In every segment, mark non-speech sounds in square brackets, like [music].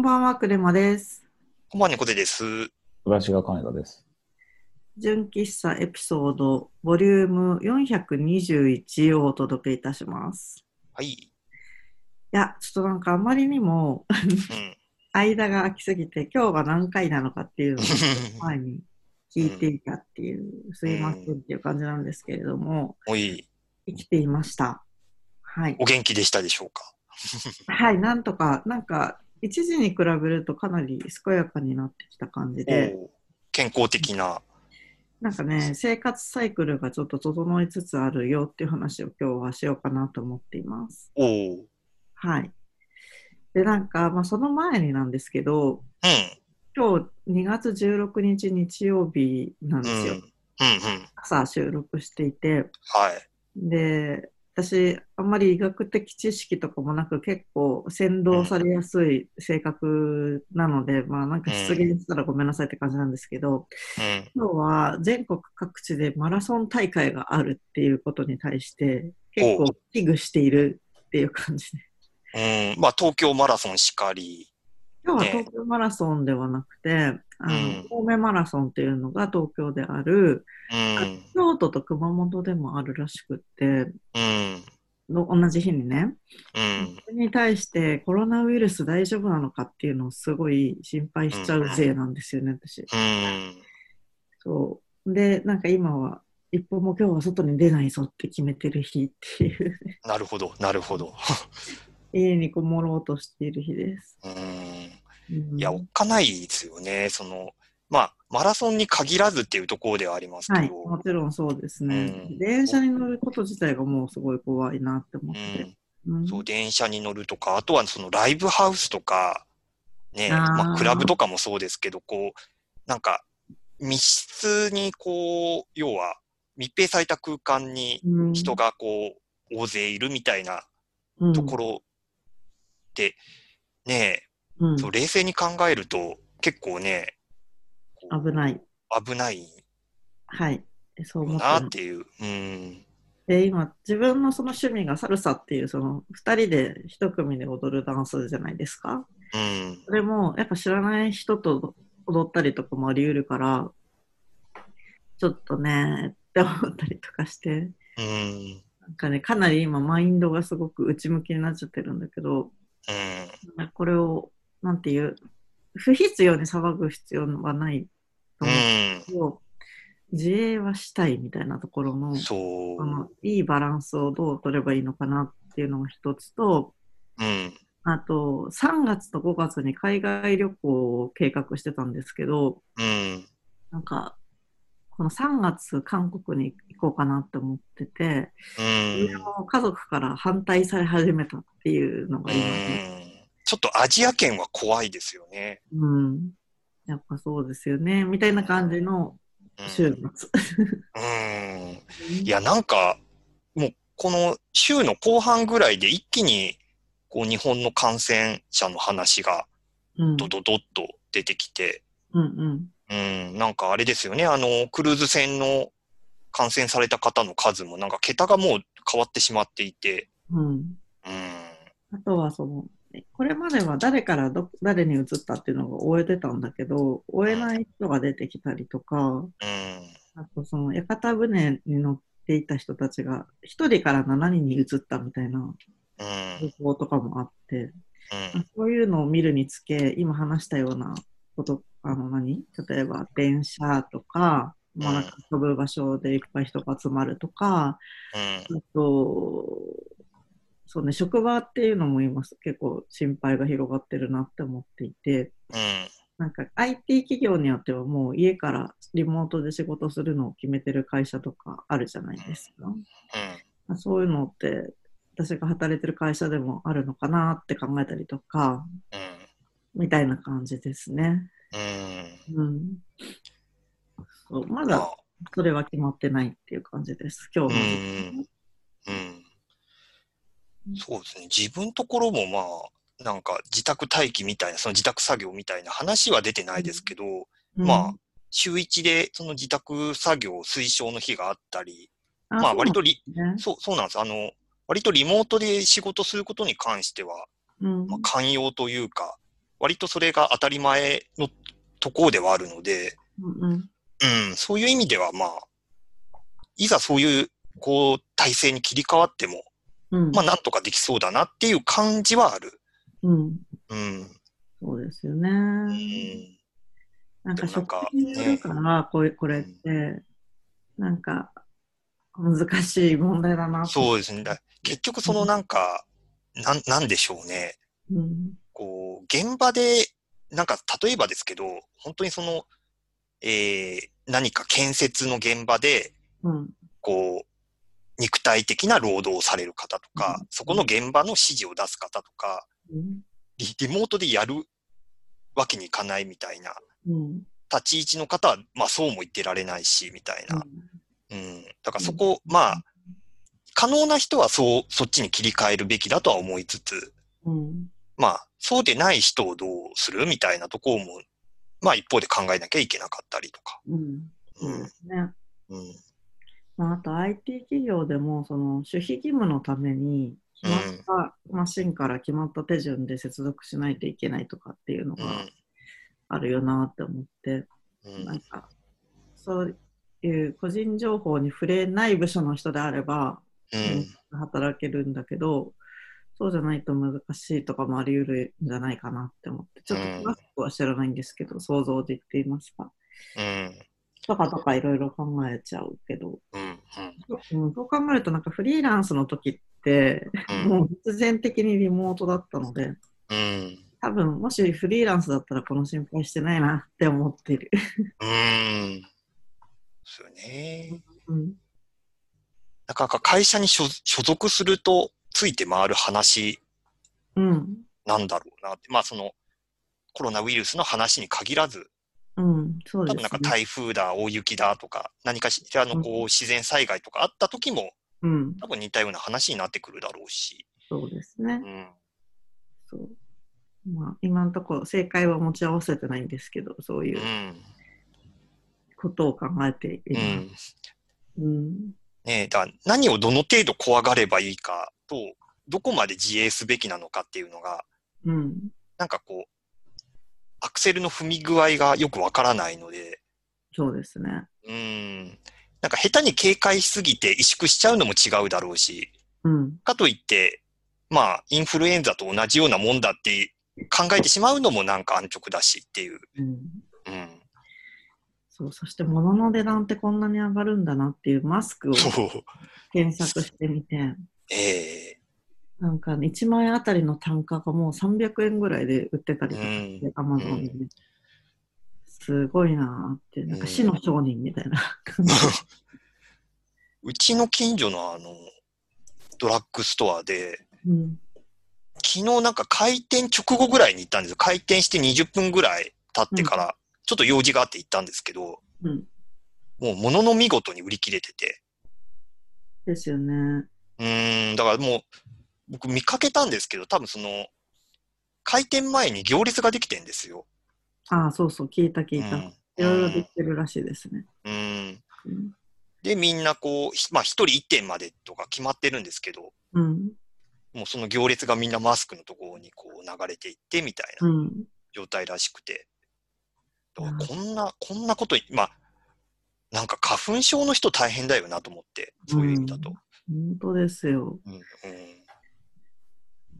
こんばんは、クレマです。こんばんは、猫背です。東が金田です。純喫茶エピソード、ボリューム421をお届けいたします。はい。いや、ちょっとなんかあまりにもうん。間が空きすぎて、今日が何回なのかっていうのを [laughs] 前に聞いていたっていう、すいませんっていう感じなんですけれども、おい、生きていました。はい。お元気でしたでしょうか？[laughs] はい、なんとか、なんか、一時に比べるとかなり健やかになってきた感じで、お健康的な。なんかね、生活サイクルがちょっと整いつつあるよっていう話を今日はしようかなと思っています。はい。で、なんか、まあ、その前になんですけど、今日2月16日日曜日なんうん。うん。ですよ。うん。うん。朝収録していて、はい。で、私、あんまり医学的知識とかもなく結構先導されやすい性格なので、まあなんか失言したらごめんなさいって感じなんですけど、うん。今日は全国各地でマラソン大会があるっていうことに対して結構危惧しているっていう感じで。うん。まあ、東京マラソンしかり。今日はね東京マラソンではなくて、あのうん神戸マラソンっていうのが東京である、うん。京都と熊本でもあるらしくって、うん。の同じ日にね、うん。それに対してコロナウイルス大丈夫なのかっていうのをすごい心配しちゃう勢なんですよね、私。うん。そう。で、なんか今は一歩も今日は外に出ないぞって決めてる日っていう、なるほど、なるほど。家にこもろうとしている日です。うん。うんいや、おっかないですよね。その、まあ、マラソンに限らずっていうところではありますはい、けど。もちろんそうですね。うん電車に乗ること自体がもうすごい怖いなって思っうて。ん。うんそう、電車に乗るとか、あとはそのライブハウスとか、ね、まあ、クラブとかもそうですけど、こう、なんか、密室にこう、要は、密閉された空間にうん人がこう、大勢いるみたいなうんところで、ねうんそう冷静に考えると、結構ね、危ない。危ないはい。そう思ってなるっていう。うん。で、今、自分のその趣味がサルサっていう、その、二人で一組で踊るダンスじゃないですか？うん。それも、やっぱ知らない人と踊ったりとかもあり得るから、ちょっとね、って思ったりとかして、うん。なんかね、かなり今、マインドがすごく内向きになっちゃってるんだけど、うん。これを、なんていう、不必要に騒ぐ必要はないと思うけど、自衛はしたいみたいなところのそ。のいいバランスをどう取ればいいのかなっていうのが一つと、うん。あと、3月と5月に海外旅行を計画してたんですけど、うん。なんか、この3月、韓国に行こうかなって思ってて、うん。家族から反対され始めたっていうのが今ね、うんちょっとアジア圏は怖いですよね。うん。やっぱそうですよね、みたいな感じのうん週末。うん。いや、なんか、もう、この週の後半ぐらいで一気に、こう、日本の感染者の話がうん、ドドドッと出てきて、うんうん。うん、なんかあれですよね、あの、クルーズ船の感染された方の数も、なんか桁がもう変わってしまっていて、うん。うん、あとはその、これまでは誰からど誰に移ったっていうのが終えてたんだけど、終えない人が出てきたりとか、うん、あとその屋形船に乗っていた人たちが1人から7人に移ったみたいなうん、情報とかもあって、うん、そういうのを見るにつけ、今話したようなこと、あの何？例えば電車とか、まあ、なんか飛ぶ場所でいっぱい人が集まるとか、うん、あと、そうね、職場っていうのも今結構心配が広がってるなって思っていて、うん、なんか IT 企業によってはもう家からリモートで仕事するのを決めてる会社とかあるじゃないですか。まあそういうのって私が働いてる会社でもあるのかなって考えたりとか、みたいな感じですね。うん、うん。そうままだあそれは決まってないっていう感じです。今日の時点で。うん、そうですね。自分ところもまあ、なんか自宅待機みたいな、その自宅作業みたいな話は出てないですけど、うんまあ、週一でその自宅作業推奨の日があったり、あまあ割とリ、ねそう、そうなんです。あの、割とリモートで仕事することに関しては、うんまあ、寛容というか、割とそれが当たり前のところではあるので、うんうん。うん、そういう意味ではまあ、いざそういう、こう、体制に切り替わっても、うん。まあ、なんとかできそうだなっていう感じはある。うん。うん。そうですよね。うん。なんか職でもなんか種によるから、こうこれって、なんか、難しい問題だなとそうですね。だ結局そのなんか、なん、なんでしょうね。うん。こう、現場で、なんか、例えばですけど、本当にその、えー、何か建設の現場で、うん。こう、肉体的な労働をされる方とかうん、そこの現場の指示を出す方とか、うん。リリモートでやるわけにいかないみたいな、うん。立ち位置の方は、まあそうも言ってられないし、みたいな。うん。だからそこ、うんまあ、可能な人はそう、そっちに切り替えるべきだとは思いつつ、うん。まあ、そうでない人をどうするみたいなところも、まあ一方で考えなきゃいけなかったりとか。うん。そうですね。うん。まあ、あと IT 企業でも、その守秘義務のために、決まったマシンから決まった手順で接続しないといけないとかっていうのうがん。あるよなって思って、うん。なんか、そういう個人情報に触れない部署の人であれば、うん。働けるんだけど、そうじゃないと難しいとかもあり得るんじゃないかなって思って、ちょっと詳しくは知らないんですけど、想像で言っていますか？うん。とかとかいろいろ考えちゃうけど、うん。うん、そう考えるとなんかフリーランスの時って、うん。もう必然的にリモートだったので、うん。多分もしフリーランスだったらこの心配してないなって思ってる。うん。そうよね。うん、なかなか会社に所所属するとついて回る話うん、なんだろうなって。まあそのコロナウイルスの話に限らず、うん、そうです、ね。多分なんか台風だ、大雪だとか、何かしらのこう自然災害とかあった時も、うん、多分似たような話になってくるだろうし。そうですねう。ん。そう。まあ、今のところ正解は持ち合わせてないんですけど、そういううんことを考えています。うん。うん。ねえ、だ何をどの程度怖がればいいかと、どこまで自衛すべきなのかっていうのが、うん。なんかこう、アクセルの踏み具合がよくわからないので、そうですね。うん。なんか下手に警戒しすぎて萎縮しちゃうのも違うだろうし、うん。かといって、まあ、インフルエンザと同じようなもんだって考えてしまうのもなんか安直だしっていう。うん。うん。そう、そして物の値段ってこんなに上がるんだなっていうマスクを。検索してみて、ええなんか1万円あたりの単価がもう300円ぐらいで売ってたりとかうしてん、アマゾンでね。すごいなーって、なんか死の商人みたいな感じ。[laughs] うちの近所のあの、ドラッグストアで、うん。昨日なんか開店直後ぐらいに行ったんですよ。開店して20分ぐらい経ってから、ちょっと用事があって行ったんですけど、うん。もう物の見事に売り切れてて。ですよね。うーん、だからもう、僕見かけたんですけど、多分その、開店前に行列ができてんですよ。ああ、そうそう、聞いた聞いた。うんいろいろできてるらしいですね。うん。うん。で、みんなこう、ひまあ一人一点までとか決まってるんですけど、うん。もうその行列がみんなマスクのところにこう流れていってみたいなうん。状態らしくて。うんこんな、こんなこと、まあ、なんか花粉症の人大変だよなと思って、そういう意味だと。本当ですよ。うん。うん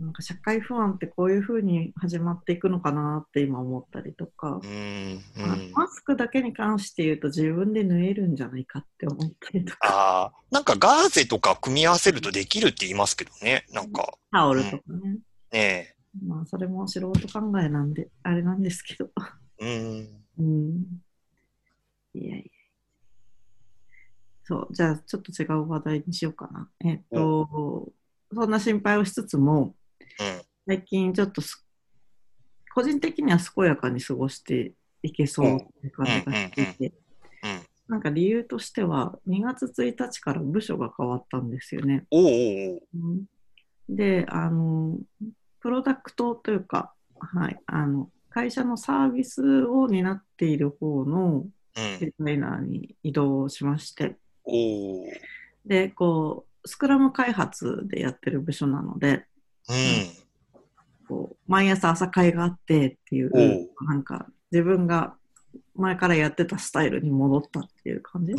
なんか社会不安ってこういうふうに始まっていくのかなって今思ったりとか、うん。うまあん。マスクだけに関して言うと自分で縫えるんじゃないかって思ったりとか、ああ、なんかガーゼとか組み合わせるとできるって言いますけどね。なんか、タオルとかね。ねまあそれも素人考えなんで、あれなんですけど。え。うん。うん。いやいや。そう、じゃあちょっと違う話題にしようかな。えっと、そんな心配をしつつも、うん。最近ちょっとす個人的には健やかに過ごしていけそうっていう感じがしていて、うん。なんか理由としては、2月1日から部署が変わったんですよね。おうおうおう。うんで、あの、プロダクトというか、はい、あの、会社のサービスを担っている方のうん。デザイナーに移動しまして。で、こう、スクラム開発でやってる部署なので、うん。こう、毎朝朝会があってっていうお、なんか自分が前からやってたスタイルに戻ったっていう感じ。うん。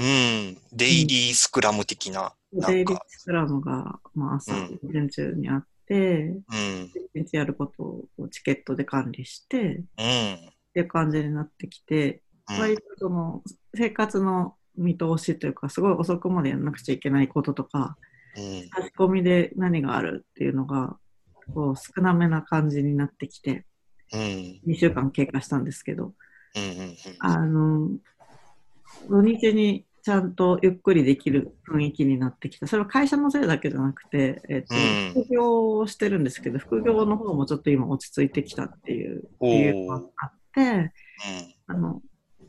デイリースクラム的な、デイリーか、スクラムが、まあ、朝、うん午前中にあって、うん。一日やることをチケットで管理して、っうん。ていう感じになってきて、うん割とその生活の見通しというか、すごい遅くまでやらなくちゃいけないこととか、うん。差し込みで何があるっていうのが、こう少なめな感じになってきて、うん。2週間経過したんですけど、うん。うん。あの、土日にちゃんとゆっくりできる雰囲気になってきた。それは会社のせいだけじゃなくて、えっとうん副業をしてるんですけど、副業の方もちょっと今落ち着いてきたっていう理由があって、あの、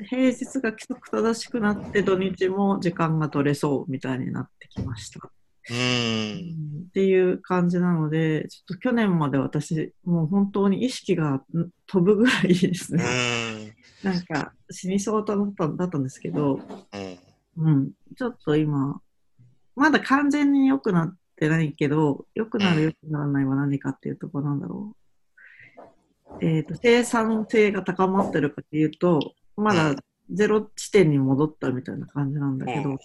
平日が規則正しくなって土日も時間が取れそうみたいになってきました。うん。っていう感じなので、ちょっと去年まで私、もう本当に意識がん飛ぶぐらいですうね。ん。なんか死にそうだっただったんですけど、うん。うん、ちょっと今、まだ完全に良くなってないけど、良くなる、うん良くならないは何かっていうところなんだろう。えっ、と、生産性が高まってるかっていうと、まだゼロ地点に戻ったみたいな感じなんだけど、うん。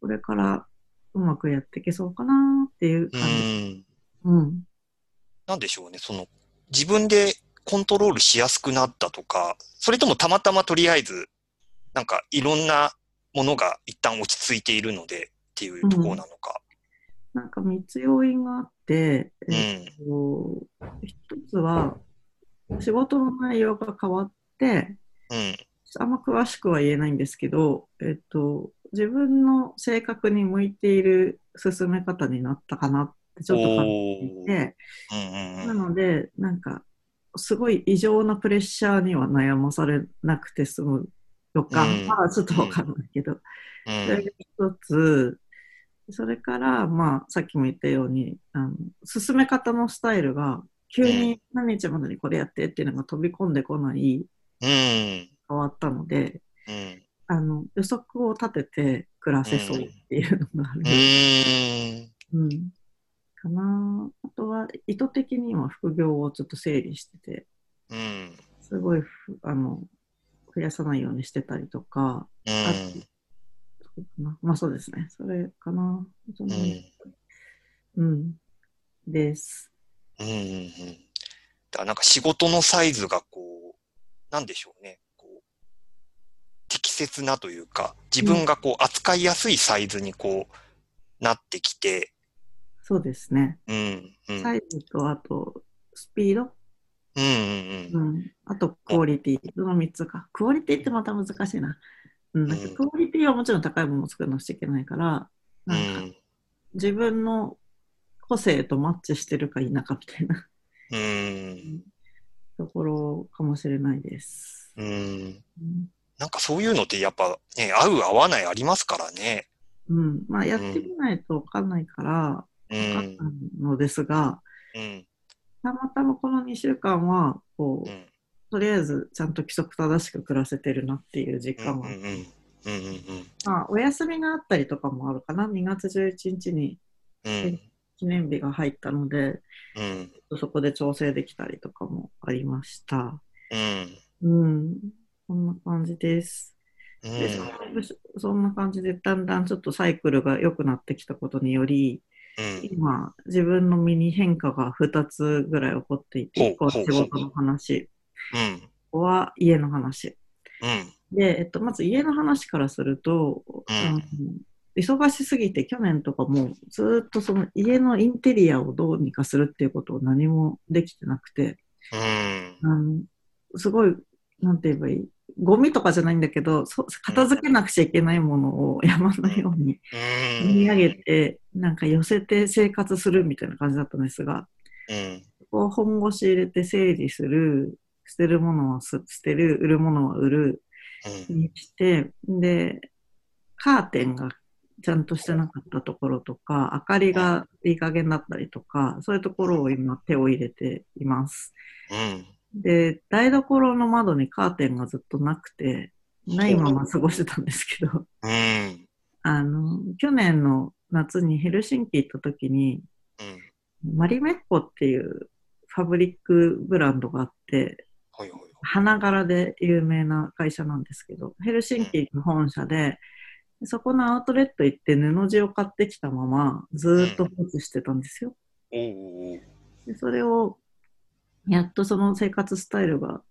これからうまくやっていけそうかなっていうう感じ。ん。うん。なんでしょうね、その、自分でコントロールしやすくなったとか、それともたまたまとりあえず、なんかいろんなものが一旦落ち着いているのでっていうところなのか。なんか3つ要因があって、うん。えっと一つは仕事の内容が変わって、うん。あんま詳しくは言えないんですけど、えっと、自分の性格に向いている進め方になったかなってちょっと感じていて、うんうんう。なんので、なんか、すごい異常なプレッシャーには悩まされなくて済む予感。うんまあ、ちょっとわかんないけど、うそれがん。一つ、それから、まあ、さっきも言ったように、あの進め方のスタイルが、急に何日までにこれやってっていうのが飛び込んでこない、うん。変わったので、うん。あの予測を立てて暮らせそうっていうのがある。うん。うん。かなあとは、意図的に今、副業をちょっと整理してて、うん。すごいふ、あの、増やさないようにしてたりとか、うん。そうかなまあそうですね。それかな。そのうん。うん。です。うんうんうん。だからなんか仕事のサイズがこう、なんでしょうね。こう適切なというか、自分がこう扱いやすいサイズにこう、なってきて、そうですね。うん、うん。サイズと、あと、スピード、うんうんうん。うん。あと、クオリティ。その3つか。クオリティってまた難しいな。うん。クオリティはもちろん高いものを作らなくちゃいけないから、うなんか、ん。自分の個性とマッチしてるか否かみたいなうん。ところかもしれないです。うん。うんなんかそういうのってやっぱね、合う合わないありますからね。うん。まあ、やってみないとわかんないから、うわかんん。ないのですが、うん。たまたまこの2週間は、こう、うん。とりあえずちゃんと規則正しく暮らせてるなっていう実うん。感は、うん。うん。うん。まあ、お休みがあったりとかもあるかな。2月11日にうん。記念日が入ったので、うん。そこで調整できたりとかもありました。うん。うん。こんな感じです。うでそん。のそんな感じでだんだんちょっとサイクルが良くなってきたことにより、うん。今、自分の身に変化が2つぐらい起こっていて、1個は仕事の話、うん。1個は家の話。うん。で、えっと、まず家の話からすると、うん忙しすぎて去年とかもずっとその家のインテリアをどうにかするっていうことを何もできてなくて、うん。すごい、なんて言えばいい、ゴミとかじゃないんだけど、そ片付けなくちゃいけないものを山のようにうん。積み上げて、なんか寄せて生活するみたいな感じだったんですが、うん。本腰入れて整理する、捨てるものは捨てる、売るものは売る、うん。にして、で、カーテンがちゃんとしてなかったところとか、明かりがいい加減だったりとか、そういうところを今手を入れています。うん。で、台所の窓にカーテンがずっとなくて、ないまま過ごしてたんですけど、うん。あの、去年の夏にヘルシンキ行った時に、うん。マリメッコっていうファブリックブランドがあって、はいはい。花柄で有名な会社なんですけど、ヘルシンキの本社で、そこのアウトレット行って布地を買ってきたまま、ずーっと放置してたんですよ。でそれを、やっとその生活スタイルが、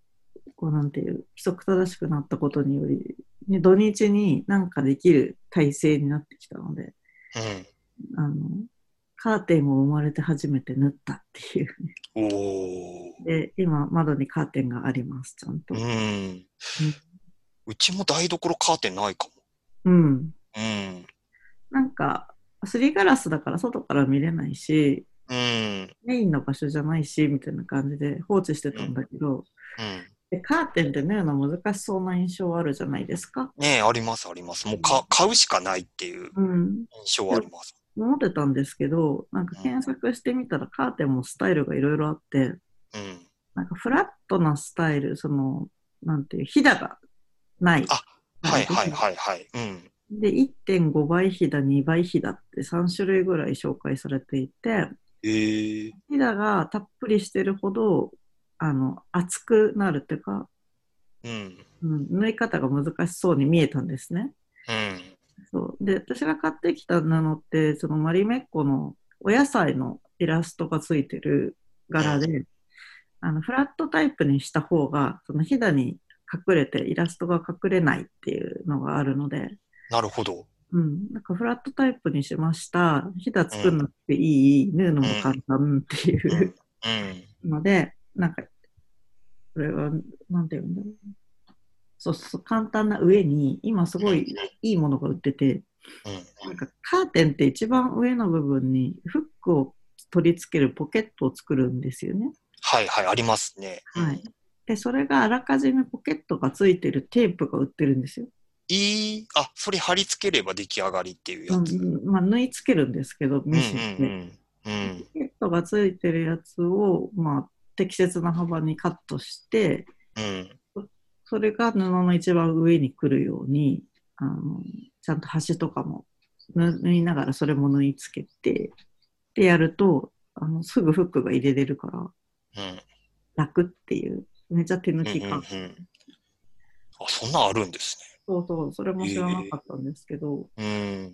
こうなんていう、規則正しくなったことにより、ね土日になんかできる体制になってきたので、うん。あの、カーテンを生まれて初めて縫ったっていうね。で、今、窓にカーテンがあります、ちゃんとう。ん。うちも台所カーテンないかうん。も。うん。なんか、すりガラスだから外から見れないし、うん。メインの場所じゃないし、みたいな感じで放置してたんだけど、うん。でカーテンって縫うの難しそうな印象あるじゃないですか。ねえ、ありますあります。もうか買うしかないっていううん。印象はあります。思ってたんですけど、なんか検索してみたらカーテンもスタイルがいろいろあって、うん。なんかフラットなスタイル、その、なんていう、ひだがない。あはいはいはいはい。うん。で、1.5倍ひだ、2倍ひだって3種類ぐらい紹介されていて、えー。ひだがたっぷりしてるほど、あの、厚くなるっていうか、うん。うん、縫い方が難しそうに見えたんですね。うん。そう。で、私が買ってきた布って、そのマリメッコのお野菜のイラストがついてる柄で、あの、フラットタイプにした方が、そのひだに隠れてイラストが隠れないっていうのがあるので、なるほど。うん、なんかフラットタイプにしました。ひだ作んなくていい、縫うのも簡単っていううん。ので、なんか、これは、なんていうんだろう。そうそう、簡単な上に、今すごいいいものが売ってて、うん。なんかカーテンって一番上の部分にフックを取り付けるポケットを作るんですよね。はいはい、ありますね。はい。で、それがあらかじめポケットがついてるテープが売ってるんですよ。いい、あ、それ貼り付ければ出来上がりっていうやつ。うんうんまあ、縫い付けるんですけど、うんミシンで。うん。うん。ポケットがついてるやつを、まあ、適切な幅にカットして、うん。それが布の一番上に来るように、あのちゃんと端とかも縫縫いながらそれも縫い付けて、でやると、あのすぐフックが入れれるからうん。楽っていう、めっちゃ手抜うん。き感。うん。あ、そんなんあるんですそうそう、それも知らなかったんですけど、ね。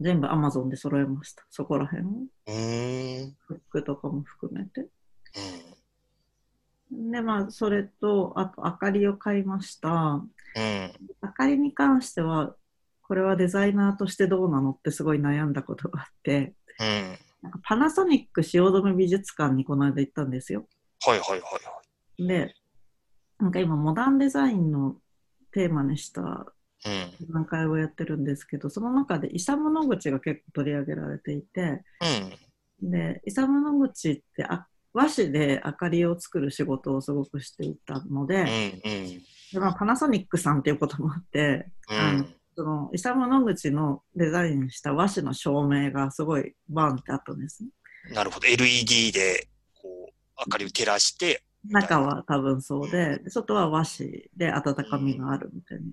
全部 Amazon で揃えました。そこら辺を。うん。うーん。フックとかも含めて。うん。で、まあ、それと、あと、明かりを買いました。うん。明かりに関しては、これはデザイナーとしてどうなのってすごい悩んだことがあって、うん。なんかパナソニック汐留美術館にこの間行ったんですよ。はいはいはいはい。で、なんか今、モダンデザインのテーマにしたうん。展覧会をやってるんですけど、その中でイサム・ノグチが結構取り上げられていて、うん。で、イサム・ノグチってあ和紙で明かりを作る仕事をすごくしていたので、うん。うん。でまあ、パナソニックさんっていうこともあって、あのそのイサム・ノグチのデザインした和紙の照明がすごいバンってあったんですね。うん。なるほど。LED で、こう、明かりを照らして、中は多分そうで、で外は和紙で温かみがあるみたいな。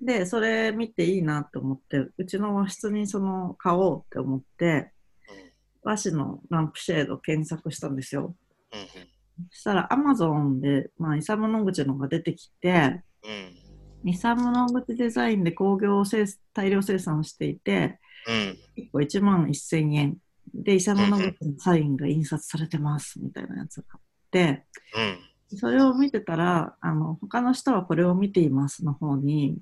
で、それ見ていいなと思って、うちの和室にその買おうって思って、和紙のランプシェード検索したんですよ。そしたら Amazon で、まあ、イサム・ノグチのが出てきて、うん。イサム・ノグチデザインで工業生大量生産していて、うん。1個1万1000円。で、イサム・ノグチのサインが印刷されてますみたいなやつがあって、うん。それを見てたら、あの、他の人はこれを見ていますの方に、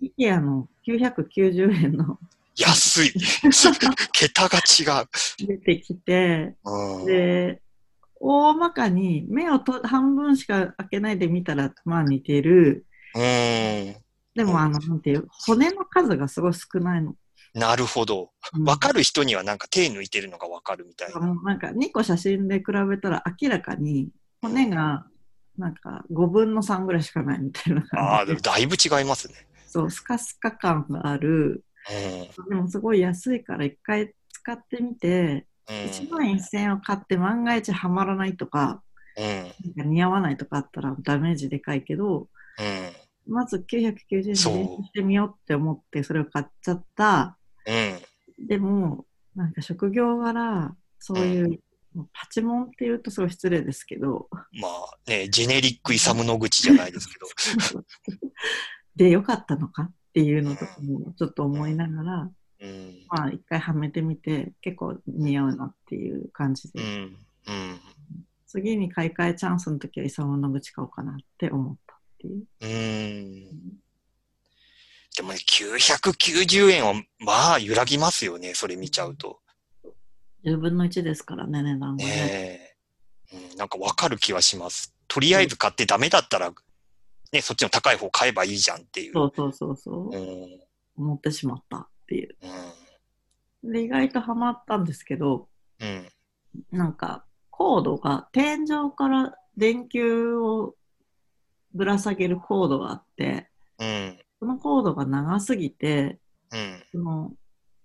うん。IKEA の990円の安い。[laughs] 桁が違う。出てきて、うん。で、大まかに目をと半分しか開けないで見たら、まあ似てる。うん。でも、あの、なんていう、骨の数がすごい少ないの。なるほど。うんわかる人にはなんか手抜いてるのがわかるみたいな。なんか2個写真で比べたら明らかに骨がなんか5分の3ぐらいしかないみたいなああ、感じででもだいぶ違いますね。そうスカスカ感があるうん。でもすごい安いから一回使ってみて、うん。1万1000円を買って万が一はまらないとかうん。なんか似合わないとかあったらダメージでかいけどうん。まず990円でしてみようって思ってそれを買っちゃったうん。でもなんか職業柄そういうパチモンって言うとすごい失礼ですけど。まあね、ジェネリックイサムの口じゃないですけど。[laughs] で、よかったのかっていうのとかもちょっと思いながら、うん。まあ一回はめてみて、結構似合うなっていう感じで。うん。うん。次に買い替えチャンスの時はイサムの口買おうかなって思ったっていう。うん。でもね、990円は、まあ、揺らぎますよね、それ見ちゃうと。10分の1ですからね、値段がね。ねえ。うん、なんかわかる気はします。とりあえず買ってダメだったら、ね、そっちの高い方買えばいいじゃんっていう。そうそうそうそうう。ん。思ってしまったっていう。うん。で、意外とハマったんですけど、うん。なんか、コードが、天井から電球をぶら下げるコードがあって、うん。そのコードが長すぎて、うん。その、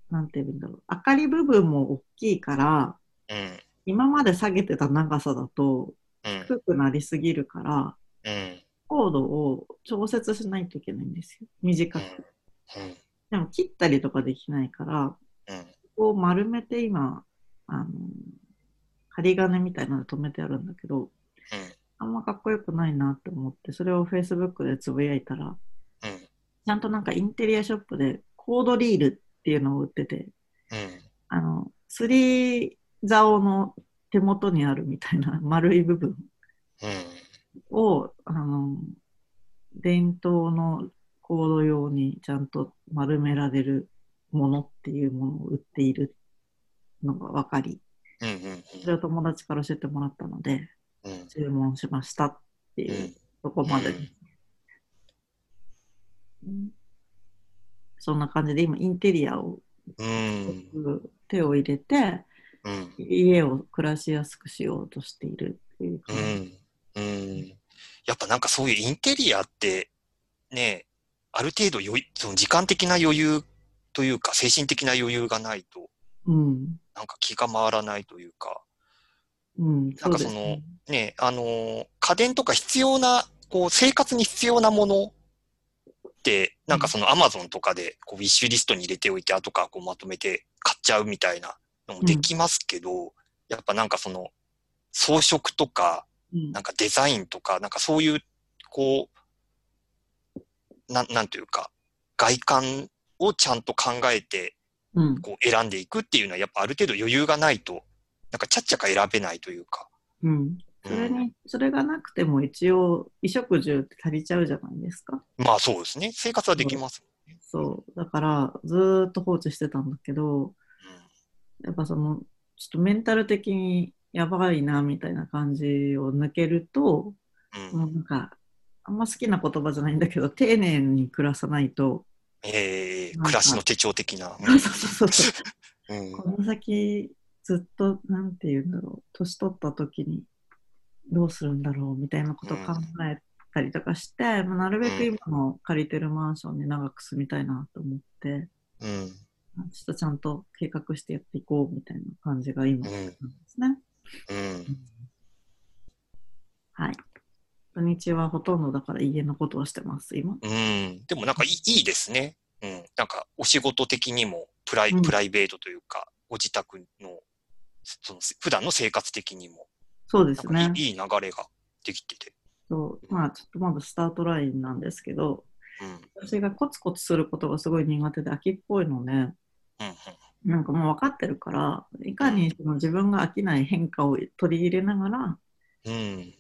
なんていうんだろう、明かり部分も大きいから、うん。今まで下げてた長さだとうん。低くなりすぎるから、うん。コードを調節しないといけないんですよ。短く。うん。でも切ったりとかできないから、うん。ここを丸めて今、あの、針金みたいなので止めてあるんだけど、あんまかっこよくないなって思って、それを Facebook でつぶやいたら、うん。ちゃんとなんかインテリアショップでコードリールっていうのを売ってて、うん。あの、スリー竿の手元にあるみたいな [laughs] 丸い部分うん。を、あの、伝統のコード用にちゃんと丸められるものっていうものを売っているのが分かり、うん。うん。それを友達から教えてもらったので、うん。注文しましたってう。いうんとこまでそんな感じで今インテリアをうん。手を入れてうん。家を暮らしやすくしようとしているっていうう感じ。ん。うん。やっぱなんかそういうインテリアって、ね、ある程度余裕その時間的な余裕というか、精神的な余裕がないと、うん。なんか気が回らないというか、うん。なんかその、ね、あのー家電とか必要な、こう、生活に必要なものなんかそのアマゾンとかで、こう、ウィッシュリストに入れておいて、後からこうまとめて買っちゃうみたいなのもできますけど、やっぱなんかその、装飾とか、うんなんかデザインとか、なんかそういう、こう、なん、なんていうか、外観をちゃんと考えて、うん。こう選んでいくっていうのは、やっぱある程度余裕がないと、なんかちゃっちゃか選べないというか。うん。それに、それがなくても一応、衣食住って足りちゃうじゃないですか。まあそうですね。生活はできます。そう。だから、ずーっと放置してたんだけど、やっぱその、ちょっとメンタル的にやばいな、みたいな感じを抜けると、うん。うん。もうなんか、あんま好きな言葉じゃないんだけど、丁寧に暮らさないと、えー、暮らしの手帳的な。[laughs] そうそうそう。うん。この先、ずっと、なんて言うんだろう、年取った時にどうするんだろうみたいなことを考えたりとかして、まあなるべく今の借りてるマンションに長く住みたいなと思って、うん。ちょっとちゃんと計画してやっていこうみたいな感じが今うなんでん。すね。うん。はい。土日はほとんどだから家のことをしてます、今。うん。でもなんかいいですね。うん。なんかお仕事的にもプライ、うんプライベートというか、ご自宅の、その普段の生活的にも、そうですねい。い流れができてて。そうまあ、ちょっとまだスタートラインなんですけど、うん。私がコツコツすることがすごい苦手で飽きっぽいので、うん。なんかもう分かってるから、いかにその自分が飽きない変化を取り入れながら、うん。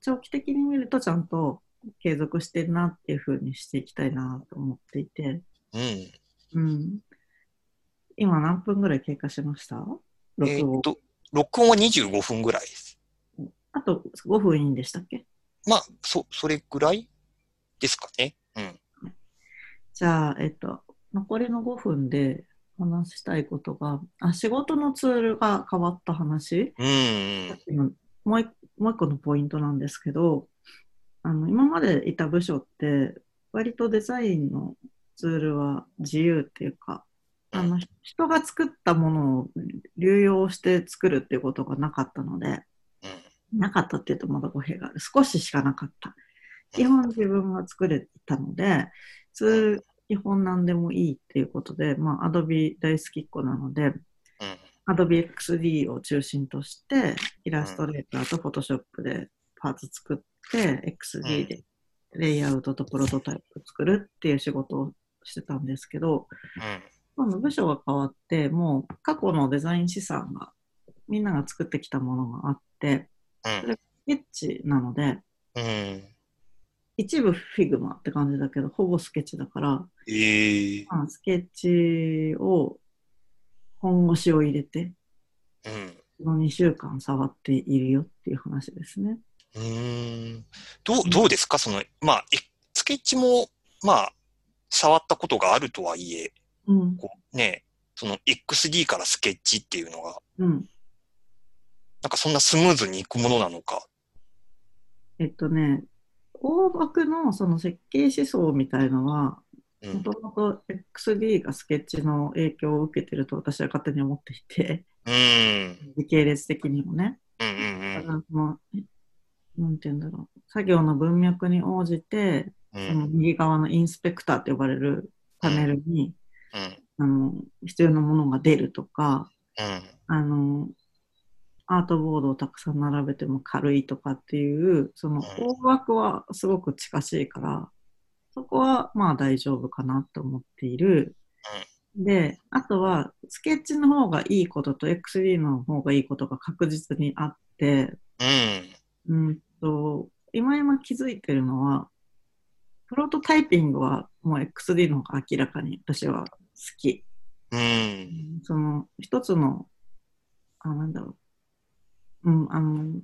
長期的に見るとちゃんと継続してるなっていう風にしていきたいなと思っていて、うん。うん。今何分ぐらい経過しました？え録音ーっ。と、録音は25分ぐらいです。あと5分いいんでしたっけ？まあ、そ、それぐらいですかね。うん。じゃあ、えっと、残りの5分で話したいことが、あ、仕事のツールが変わった話うん。もう一もう一個のポイントなんですけど、あの今までいた部署って、割とデザインのツールは自由っていうか、あの人が作ったものを流用して作るっていうことがなかったので、なかったっていうとまだ語弊がある。少ししかなかった。基本自分が作れたので、ツール基本何でもいいっていうことで、まあ、Adobe 大好きっ子なので、うん。Adobe XD を中心として、イラストレーターと Photoshop でパーツ作って、XD でレイアウトとプロトタイプ作るっていう仕事をしてたんですけど、今度部署が変わって、もう過去のデザイン資産が、みんなが作ってきたものがあって、うん。スケッチなので、うん。一部 Figma って感じだけど、ほぼスケッチだから、ええまあ、スケッチを本腰を入れて、うん。この2週間触っているよっていう話ですね。うーん。どう、どうですか？その、まあ、えスケッチも、まあ、触ったことがあるとはいえ、うん。こうね、その XD からスケッチっていうのが、うん。なんかそんなスムーズにいくものなのか。えっとね、大枠のその設計思想みたいのは、うん。もともと XD がスケッチの影響を受けてると私は勝手に思っていて、うん。時系列的にもね。うんうんだからその、えなんて言うんだろう。作業の文脈に応じて、うん。うそのん。右側のインスペクターと呼ばれるパネルに、うん。あの必要なものが出るとか、うん。あの、アートボードをたくさん並べても軽いとかっていう、その大枠はすごく近しいから、そこはまあ大丈夫かなと思っている。で、あとは、スケッチの方がいいことと XD の方がいいことが確実にあって、うん。うんと、今今気づいてるのは、プロトタイピングはもう XD の方が明らかに私は好き。うん。その一つの、あ、なんだろう。うん、あの、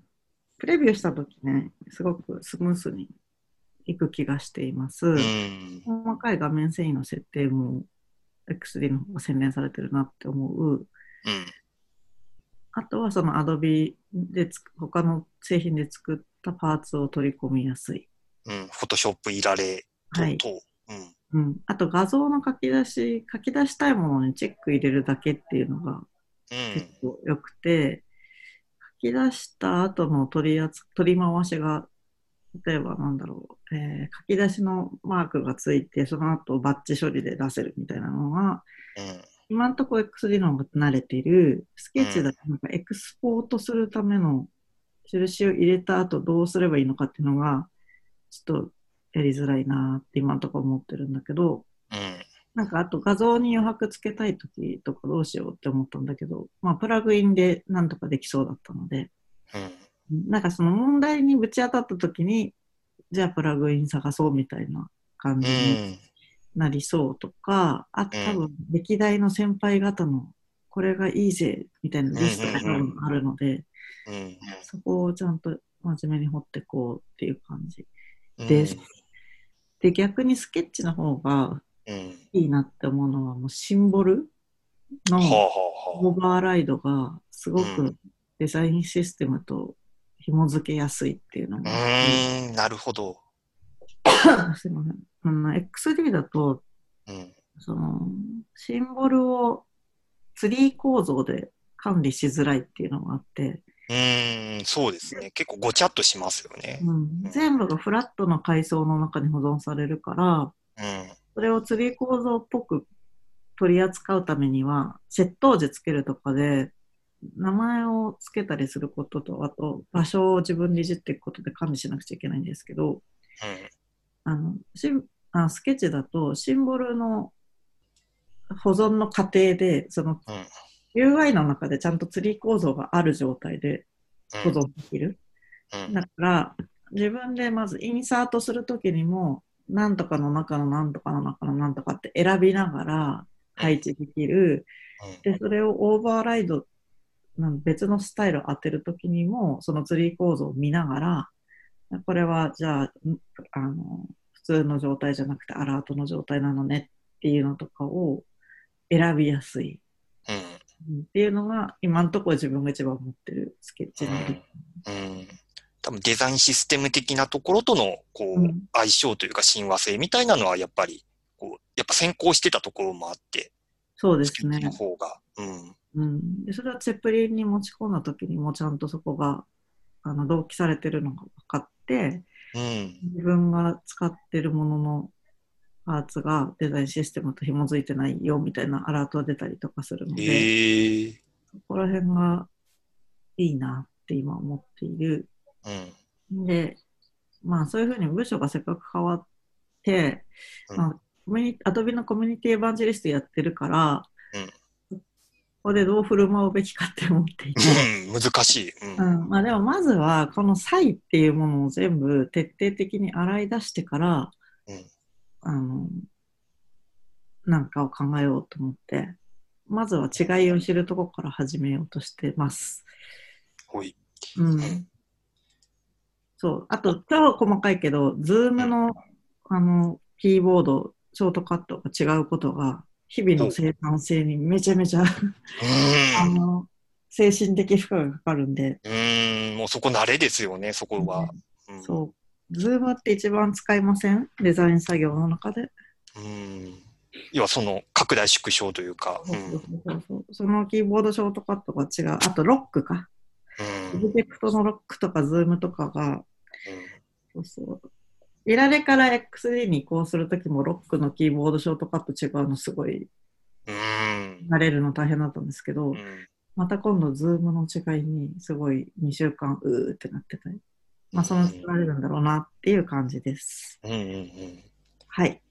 プレビューしたときね、すごくスムースにいく気がしています。うん。細かい画面遷移の設定も XD の方が洗練されてるなって思う。うん。あとはその Adobe でつく他の製品で作ったパーツを取り込みやすい。うん。フォトショップいられと、はい。と。うん。うん。あと画像の書き出し、書き出したいものにチェック入れるだけっていうのがうん結。構良くて、書き出した後の取り扱取り回しが、例えばなんだろう、えー書き出しのマークがついて、その後バッチ処理で出せるみたいなのが、うん。今のところ XD の方が慣れている、スケッチだとなんかエクスポートするための印を入れた後どうすればいいのかっていうのが、ちょっとやりづらいなって今のところ思ってるんだけど、うん。なんかあと画像に余白つけたいときとかどうしようって思ったんだけど、まあプラグインでなんとかできそうだったので、うん。なんかその問題にぶち当たったときに、じゃあプラグイン探そうみたいな感じになりそうとか、あと多分歴代の先輩方のこれがいいぜみたいなリストがあるので、うん。そこをちゃんと真面目に掘ってこうっていう感じうん。です。で、逆にスケッチの方がうん。いいなって思うのはもうシンボルのオーバーライドがすごうくデザインシステムと紐付けやすいっていうのがあ。うーん。なるほど。[coughs] すいません。あの XD だと、うん。その、シンボルをツリー構造で管理しづらいっていうのがあって、うーん。そうですね。結構ごちゃっとしますよね。うん、全部がフラットな階層の中に保存されるから、うん。それをツリー構造っぽく取り扱うためには、窃盗時つけるとかで、名前をつけたりすることと、あと場所を自分でいじっていくことで管理しなくちゃいけないんですけど、あのシンあスケッチだとシンボルの保存の過程で、そのうん。UI の中でちゃんとツリー構造がある状態で保存できる。うん。だから、自分でまずインサートするときにも、なんとかの中のなんとかの中のなんとかって選びながら配置できる。で、それをオーバーライド、なん別のスタイルを当てるときにも、そのツリー構造を見ながら、これはじゃあ、んあの、普通の状態じゃなくてアラートの状態なのねっていうのとかを選びやすい。うん。うんっていうのが、今のところ自分が一番持ってるスケッチの理うん。多分デザインシステム的なところとの、こう、うん相性というか親和性みたいなのはやっぱり、こう、やっぱ先行してたところもあって、そうですねの。方が。うん。うん、でそれはツェップリンに持ち込んだ時にもちゃんとそこがあの同期されてるのが分かってうん。自分が使ってるもののパーツがデザインシステムと紐づいてないよみたいなアラートが出たりとかするので、ええそこら辺がいいなって今思っている。うん。で、まあそういうふうに部署がせっかく変わって、うんまあ、コミュニアドビのコミュニティエヴァンジェリストやってるから、うんここでどう振る舞うべきかって思っていて。うん、難しい。うん。うん、まあでもまずはこの差異っていうものを全部徹底的に洗い出してから、うんあのなんかを考えようと思ってまずは違いを知るところから始めようとしてます。ほい。うんんそうあと超細かいけど Zoom のあのキーボードショートカットが違うことが日々の生産性にめちゃめちゃあうん。の精神的負荷がかかるんで、うん、もうそこ慣れですよね、そこは。うん。そう。ズームって一番使いません？デザイン作業の中で。うん。要はその拡大縮小というか。そのキーボードショートカットが違う。あとロックか。オブジェクトのロックとかズームとかが、そうそう。イラレから XD に移行するときもロックのキーボードショートカット違うのすごいうん。慣れるの大変だったんですけど、うん。また今度ズームの違いにすごい2週間うーってなってたり。まあそのうち慣れるんだろうなっていう感じです。うんうんうん。はい。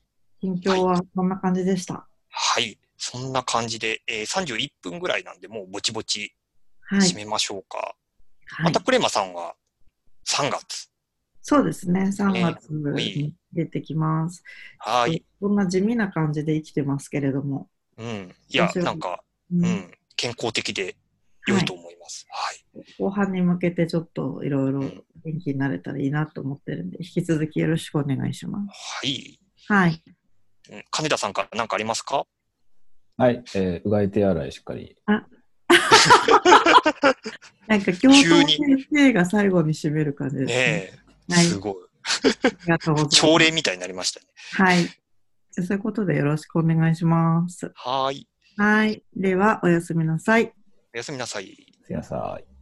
近況はこんな感じでした。はい。そんな感じで、えー、31分ぐらいなんで、もうぼちぼちはい。締めましょうか。はいまたクレマさんは3月。そうですね。3月いに出てきます。はい。こんな地味な感じで生きてますけれども。うん。いや、なんか、ううんん。健康的で良いと思います。はい。後半に向けてちょっといろいろうん元気になれたらいいなと思ってるんで、引き続きよろしくお願いします。はい。はい。うん金田さんから何かありますか？はい、えー、うがい手洗いしっかり。なんか教頭先生が最後に締める感じですね。ねえ。はいすごい。ありがとうございます。朝礼みたいになりましたね。はい。じゃあそういうことでよろしくお願いします。はい。はい。では、おやすみなさい。おやすみなさい。すいません。